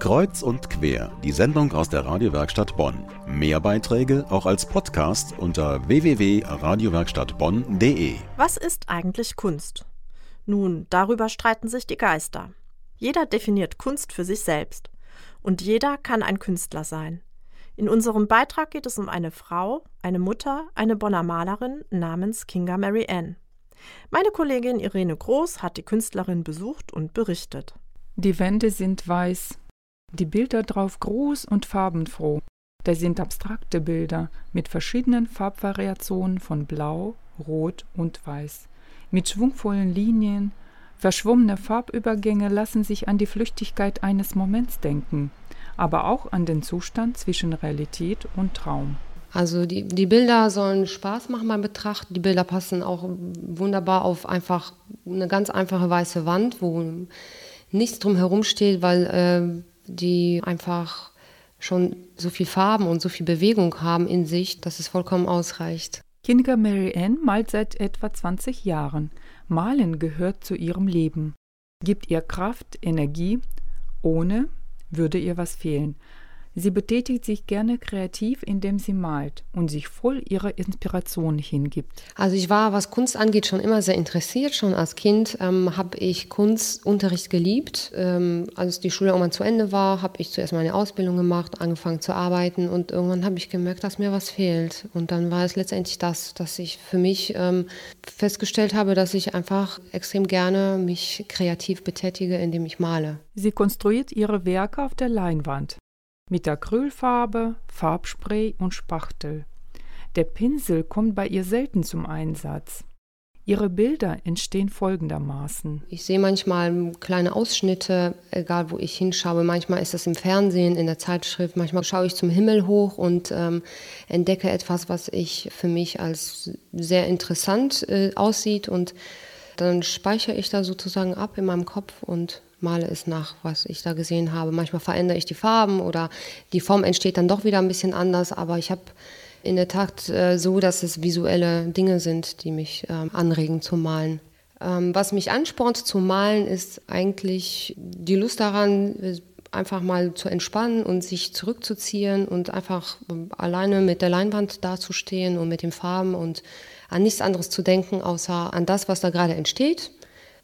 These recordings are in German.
Kreuz und quer, die Sendung aus der Radiowerkstatt Bonn. Mehr Beiträge auch als Podcast unter www.radiowerkstattbonn.de. Was ist eigentlich Kunst? Nun, darüber streiten sich die Geister. Jeder definiert Kunst für sich selbst. Und jeder kann ein Künstler sein. In unserem Beitrag geht es um eine Frau, eine Mutter, eine Bonner Malerin namens Kinga Mary Ann. Meine Kollegin Irene Groß hat die Künstlerin besucht und berichtet. Die Wände sind weiß, die Bilder drauf groß und farbenfroh. Da sind abstrakte Bilder mit verschiedenen Farbvariationen von Blau, Rot und Weiß. Mit schwungvollen Linien, verschwommene Farbübergänge lassen sich an die Flüchtigkeit eines Moments denken, aber auch an den Zustand zwischen Realität und Traum. Also die, die Bilder sollen Spaß machen beim Betrachten. Die Bilder passen auch wunderbar auf einfach eine ganz einfache weiße Wand, wo nichts drumherum steht, weil äh, die einfach schon so viel Farben und so viel Bewegung haben in sich, dass es vollkommen ausreicht. Kinga Mary Ann malt seit etwa 20 Jahren. Malen gehört zu ihrem Leben, gibt ihr Kraft, Energie. Ohne würde ihr was fehlen. Sie betätigt sich gerne kreativ, indem sie malt und sich voll ihrer Inspiration hingibt. Also ich war, was Kunst angeht, schon immer sehr interessiert. Schon als Kind ähm, habe ich Kunstunterricht geliebt. Ähm, als die Schule irgendwann zu Ende war, habe ich zuerst meine Ausbildung gemacht, angefangen zu arbeiten und irgendwann habe ich gemerkt, dass mir was fehlt. Und dann war es letztendlich das, dass ich für mich ähm, festgestellt habe, dass ich einfach extrem gerne mich kreativ betätige, indem ich male. Sie konstruiert ihre Werke auf der Leinwand mit Acrylfarbe, Farbspray und Spachtel. Der Pinsel kommt bei ihr selten zum Einsatz. Ihre Bilder entstehen folgendermaßen. Ich sehe manchmal kleine Ausschnitte, egal wo ich hinschaue. Manchmal ist das im Fernsehen, in der Zeitschrift. Manchmal schaue ich zum Himmel hoch und ähm, entdecke etwas, was ich für mich als sehr interessant äh, aussieht. Und dann speichere ich da sozusagen ab in meinem Kopf und male es nach, was ich da gesehen habe. Manchmal verändere ich die Farben oder die Form entsteht dann doch wieder ein bisschen anders, aber ich habe in der Tat äh, so, dass es visuelle Dinge sind, die mich ähm, anregen zu malen. Ähm, was mich anspornt zu malen, ist eigentlich die Lust daran, einfach mal zu entspannen und sich zurückzuziehen und einfach alleine mit der Leinwand dazustehen und mit den Farben und an nichts anderes zu denken, außer an das, was da gerade entsteht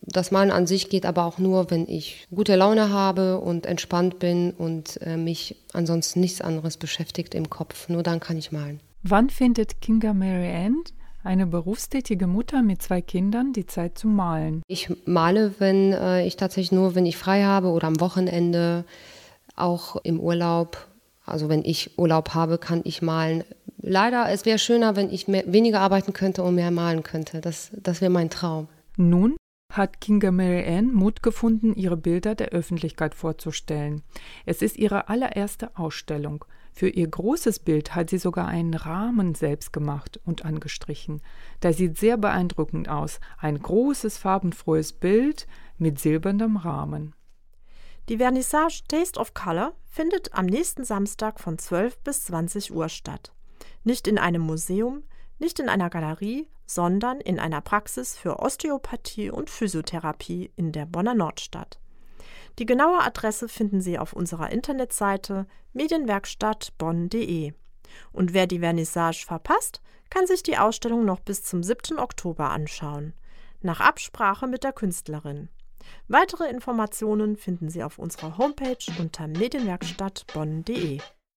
das Malen an sich geht aber auch nur, wenn ich gute Laune habe und entspannt bin und äh, mich ansonsten nichts anderes beschäftigt im Kopf. Nur dann kann ich malen. Wann findet Kinga Mary Ann, eine berufstätige Mutter mit zwei Kindern, die Zeit zu malen? Ich male, wenn äh, ich tatsächlich nur, wenn ich frei habe oder am Wochenende, auch im Urlaub. Also wenn ich Urlaub habe, kann ich malen. Leider, es wäre schöner, wenn ich mehr, weniger arbeiten könnte und mehr malen könnte. Das, das wäre mein Traum. Nun hat Kinga Mary Ann Mut gefunden, ihre Bilder der Öffentlichkeit vorzustellen. Es ist ihre allererste Ausstellung. Für ihr großes Bild hat sie sogar einen Rahmen selbst gemacht und angestrichen. Das sieht sehr beeindruckend aus. Ein großes, farbenfrohes Bild mit silbernem Rahmen. Die Vernissage Taste of Color findet am nächsten Samstag von 12 bis 20 Uhr statt. Nicht in einem Museum, nicht in einer Galerie, sondern in einer Praxis für Osteopathie und Physiotherapie in der Bonner Nordstadt. Die genaue Adresse finden Sie auf unserer Internetseite medienwerkstattbonn.de. Und wer die Vernissage verpasst, kann sich die Ausstellung noch bis zum 7. Oktober anschauen, nach Absprache mit der Künstlerin. Weitere Informationen finden Sie auf unserer Homepage unter medienwerkstattbonn.de.